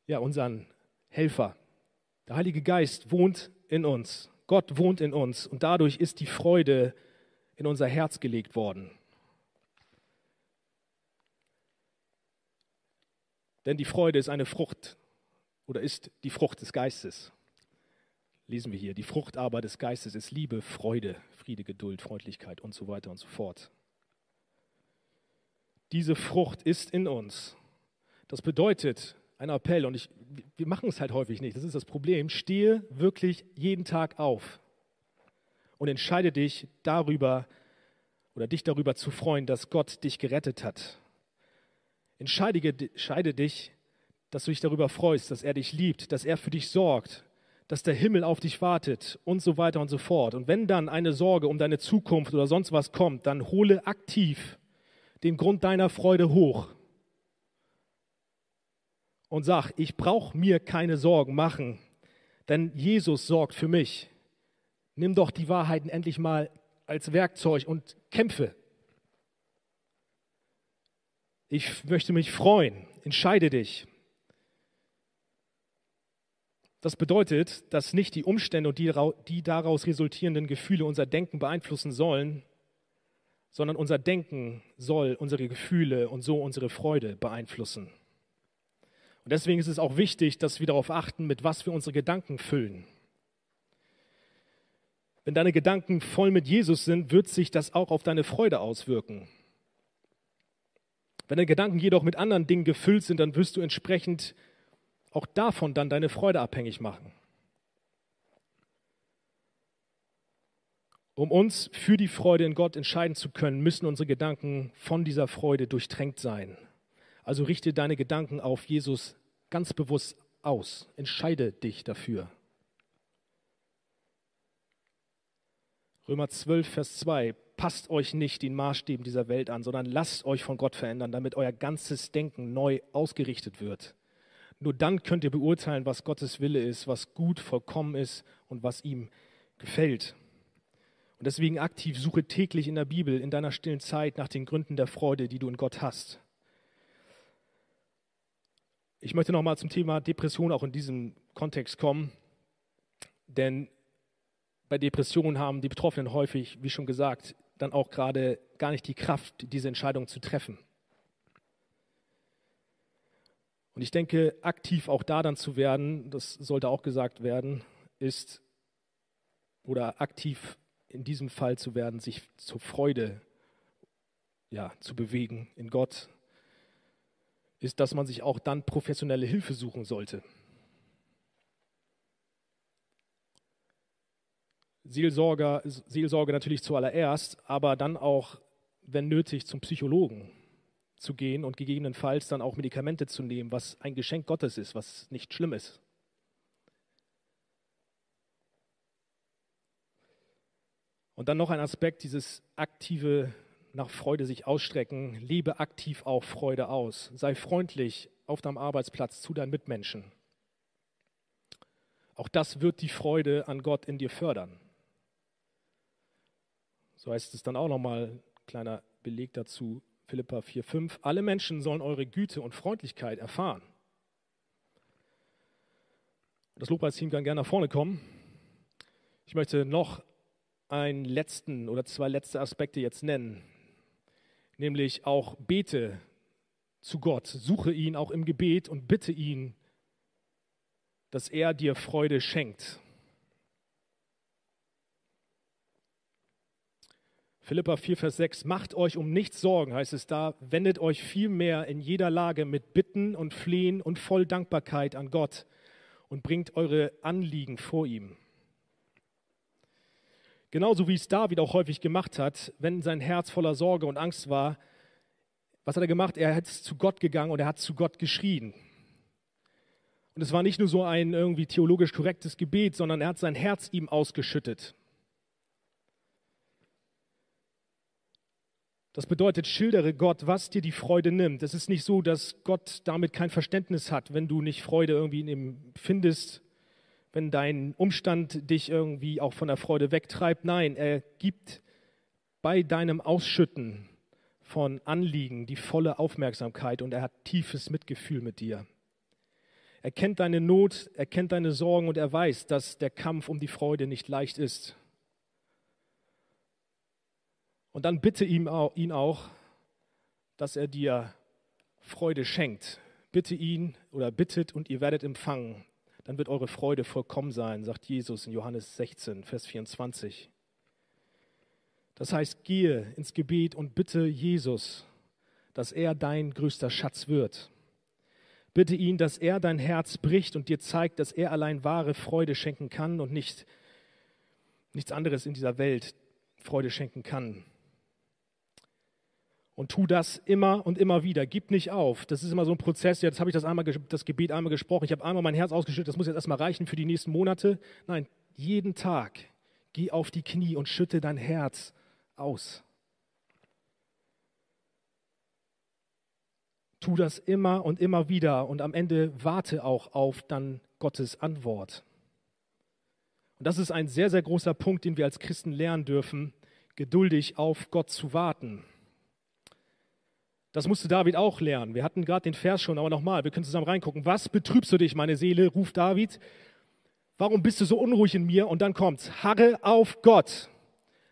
ja, unseren Helfer. Der Heilige Geist wohnt in uns. Gott wohnt in uns und dadurch ist die Freude in unser Herz gelegt worden. Denn die Freude ist eine Frucht oder ist die Frucht des Geistes. Lesen wir hier. Die Frucht aber des Geistes ist Liebe, Freude, Friede, Geduld, Freundlichkeit und so weiter und so fort. Diese Frucht ist in uns. Das bedeutet, ein Appell, und ich, wir machen es halt häufig nicht, das ist das Problem, stehe wirklich jeden Tag auf und entscheide dich darüber oder dich darüber zu freuen, dass Gott dich gerettet hat. Entscheide, entscheide dich, dass du dich darüber freust, dass er dich liebt, dass er für dich sorgt, dass der Himmel auf dich wartet und so weiter und so fort. Und wenn dann eine Sorge um deine Zukunft oder sonst was kommt, dann hole aktiv den Grund deiner Freude hoch und sag, ich brauche mir keine Sorgen machen, denn Jesus sorgt für mich. Nimm doch die Wahrheiten endlich mal als Werkzeug und kämpfe. Ich möchte mich freuen. Entscheide dich. Das bedeutet, dass nicht die Umstände und die, daraus resultierenden Gefühle unser Denken beeinflussen sollen, sondern unser Denken soll unsere Gefühle und so unsere Freude beeinflussen. Und deswegen ist es auch wichtig, dass wir darauf achten, mit was wir unsere Gedanken füllen. Wenn deine Gedanken voll mit Jesus sind, wird sich das auch auf deine Freude auswirken. Wenn deine Gedanken jedoch mit anderen Dingen gefüllt sind, dann wirst du entsprechend auch davon dann deine Freude abhängig machen. Um uns für die Freude in Gott entscheiden zu können, müssen unsere Gedanken von dieser Freude durchtränkt sein. Also richte deine Gedanken auf Jesus ganz bewusst aus. Entscheide dich dafür. Römer 12, Vers 2. Passt euch nicht den Maßstäben dieser Welt an, sondern lasst euch von Gott verändern, damit euer ganzes Denken neu ausgerichtet wird. Nur dann könnt ihr beurteilen, was Gottes Wille ist, was gut, vollkommen ist und was ihm gefällt. Und deswegen aktiv suche täglich in der Bibel, in deiner stillen Zeit nach den Gründen der Freude, die du in Gott hast. Ich möchte nochmal zum Thema Depression auch in diesem Kontext kommen, denn bei Depressionen haben die Betroffenen häufig, wie schon gesagt, dann auch gerade gar nicht die Kraft, diese Entscheidung zu treffen. Und ich denke, aktiv auch da dann zu werden, das sollte auch gesagt werden, ist, oder aktiv in diesem Fall zu werden, sich zur Freude ja, zu bewegen in Gott, ist, dass man sich auch dann professionelle Hilfe suchen sollte. Seelsorger, Seelsorge natürlich zuallererst, aber dann auch, wenn nötig, zum Psychologen zu gehen und gegebenenfalls dann auch Medikamente zu nehmen, was ein Geschenk Gottes ist, was nicht schlimm ist. Und dann noch ein Aspekt, dieses aktive nach Freude sich ausstrecken. Lebe aktiv auch Freude aus. Sei freundlich auf deinem Arbeitsplatz zu deinen Mitmenschen. Auch das wird die Freude an Gott in dir fördern. So heißt es dann auch nochmal, kleiner Beleg dazu, Philippa 4,5. Alle Menschen sollen eure Güte und Freundlichkeit erfahren. Das Lobpreisteam kann gerne nach vorne kommen. Ich möchte noch einen letzten oder zwei letzte Aspekte jetzt nennen, nämlich auch bete zu Gott, suche ihn auch im Gebet und bitte ihn, dass er dir Freude schenkt. Philippa 4, Vers 6, macht euch um nichts Sorgen, heißt es da, wendet euch vielmehr in jeder Lage mit Bitten und Flehen und voll Dankbarkeit an Gott und bringt eure Anliegen vor ihm. Genauso wie es David auch häufig gemacht hat, wenn sein Herz voller Sorge und Angst war. Was hat er gemacht? Er ist zu Gott gegangen und er hat zu Gott geschrien. Und es war nicht nur so ein irgendwie theologisch korrektes Gebet, sondern er hat sein Herz ihm ausgeschüttet. Das bedeutet, schildere Gott, was dir die Freude nimmt. Es ist nicht so, dass Gott damit kein Verständnis hat, wenn du nicht Freude irgendwie in ihm findest wenn dein Umstand dich irgendwie auch von der Freude wegtreibt. Nein, er gibt bei deinem Ausschütten von Anliegen die volle Aufmerksamkeit und er hat tiefes Mitgefühl mit dir. Er kennt deine Not, er kennt deine Sorgen und er weiß, dass der Kampf um die Freude nicht leicht ist. Und dann bitte ihn auch, dass er dir Freude schenkt. Bitte ihn oder bittet und ihr werdet empfangen dann wird eure Freude vollkommen sein, sagt Jesus in Johannes 16, Vers 24. Das heißt, gehe ins Gebet und bitte Jesus, dass er dein größter Schatz wird. Bitte ihn, dass er dein Herz bricht und dir zeigt, dass er allein wahre Freude schenken kann und nicht nichts anderes in dieser Welt Freude schenken kann. Und tu das immer und immer wieder. Gib nicht auf. Das ist immer so ein Prozess. Jetzt habe ich das, einmal, das Gebet einmal gesprochen. Ich habe einmal mein Herz ausgeschüttet. Das muss jetzt erstmal reichen für die nächsten Monate. Nein, jeden Tag geh auf die Knie und schütte dein Herz aus. Tu das immer und immer wieder und am Ende warte auch auf dann Gottes Antwort. Und das ist ein sehr, sehr großer Punkt, den wir als Christen lernen dürfen, geduldig auf Gott zu warten. Das musste David auch lernen. Wir hatten gerade den Vers schon, aber nochmal, wir können zusammen reingucken. Was betrübst du dich, meine Seele? ruft David. Warum bist du so unruhig in mir? Und dann kommt's. Harre auf Gott,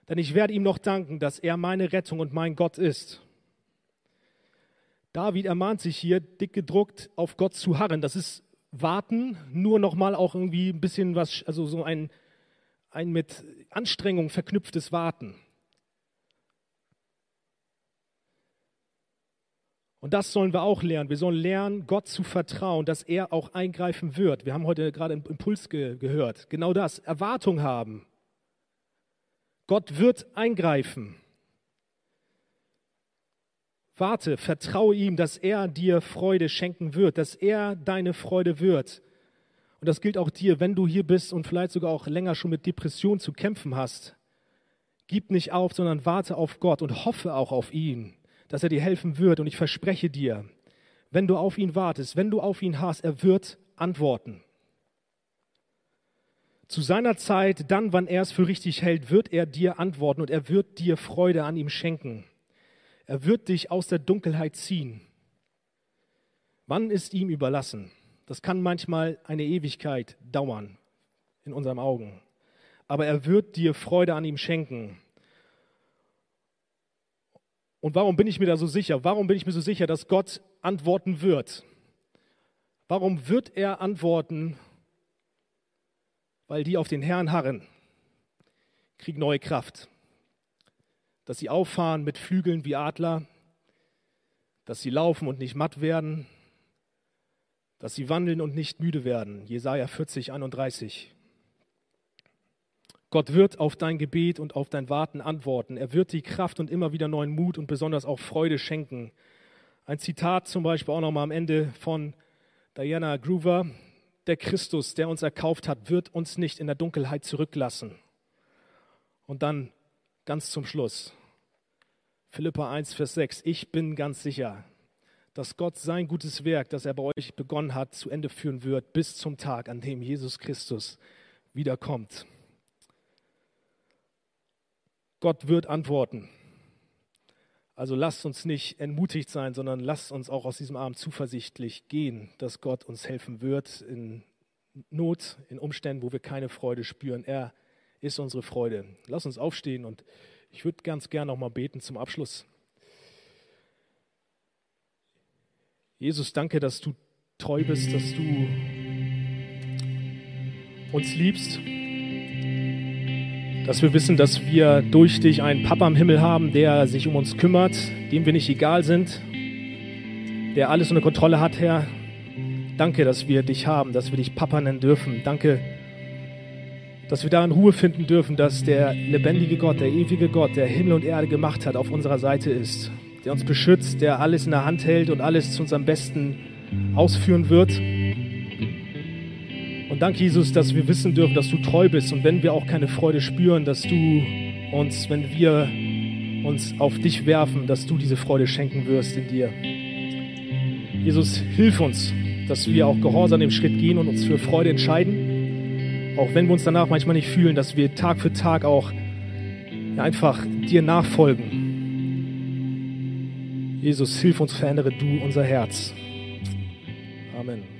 denn ich werde ihm noch danken, dass er meine Rettung und mein Gott ist. David ermahnt sich hier, dick gedruckt, auf Gott zu harren. Das ist warten, nur nochmal auch irgendwie ein bisschen was, also so ein, ein mit Anstrengung verknüpftes Warten. Und das sollen wir auch lernen. Wir sollen lernen, Gott zu vertrauen, dass er auch eingreifen wird. Wir haben heute gerade einen Impuls ge gehört. Genau das. Erwartung haben. Gott wird eingreifen. Warte, vertraue ihm, dass er dir Freude schenken wird, dass er deine Freude wird. Und das gilt auch dir, wenn du hier bist und vielleicht sogar auch länger schon mit Depressionen zu kämpfen hast. Gib nicht auf, sondern warte auf Gott und hoffe auch auf ihn dass er dir helfen wird. Und ich verspreche dir, wenn du auf ihn wartest, wenn du auf ihn hast, er wird antworten. Zu seiner Zeit, dann, wann er es für richtig hält, wird er dir antworten und er wird dir Freude an ihm schenken. Er wird dich aus der Dunkelheit ziehen. Wann ist ihm überlassen? Das kann manchmal eine Ewigkeit dauern in unseren Augen. Aber er wird dir Freude an ihm schenken. Und warum bin ich mir da so sicher? Warum bin ich mir so sicher, dass Gott antworten wird? Warum wird er antworten? Weil die auf den Herrn harren, kriegen neue Kraft. Dass sie auffahren mit Flügeln wie Adler, dass sie laufen und nicht matt werden, dass sie wandeln und nicht müde werden. Jesaja 40, 31. Gott wird auf dein Gebet und auf dein Warten antworten. Er wird die Kraft und immer wieder neuen Mut und besonders auch Freude schenken. Ein Zitat zum Beispiel auch nochmal am Ende von Diana Groover. Der Christus, der uns erkauft hat, wird uns nicht in der Dunkelheit zurücklassen. Und dann ganz zum Schluss. Philippa 1, Vers 6. Ich bin ganz sicher, dass Gott sein gutes Werk, das er bei euch begonnen hat, zu Ende führen wird, bis zum Tag, an dem Jesus Christus wiederkommt. Gott wird antworten. Also lasst uns nicht entmutigt sein, sondern lasst uns auch aus diesem Abend zuversichtlich gehen, dass Gott uns helfen wird in Not, in Umständen, wo wir keine Freude spüren. Er ist unsere Freude. Lass uns aufstehen und ich würde ganz gern noch mal beten zum Abschluss. Jesus, danke, dass du treu bist, dass du uns liebst dass wir wissen, dass wir durch dich einen Papa im Himmel haben, der sich um uns kümmert, dem wir nicht egal sind, der alles unter Kontrolle hat, Herr. Danke, dass wir dich haben, dass wir dich Papa nennen dürfen. Danke, dass wir darin Ruhe finden dürfen, dass der lebendige Gott, der ewige Gott, der Himmel und Erde gemacht hat, auf unserer Seite ist, der uns beschützt, der alles in der Hand hält und alles zu unserem Besten ausführen wird. Danke, Jesus, dass wir wissen dürfen, dass du treu bist. Und wenn wir auch keine Freude spüren, dass du uns, wenn wir uns auf dich werfen, dass du diese Freude schenken wirst in dir. Jesus, hilf uns, dass wir auch gehorsam den Schritt gehen und uns für Freude entscheiden. Auch wenn wir uns danach manchmal nicht fühlen, dass wir Tag für Tag auch einfach dir nachfolgen. Jesus, hilf uns, verändere du unser Herz. Amen.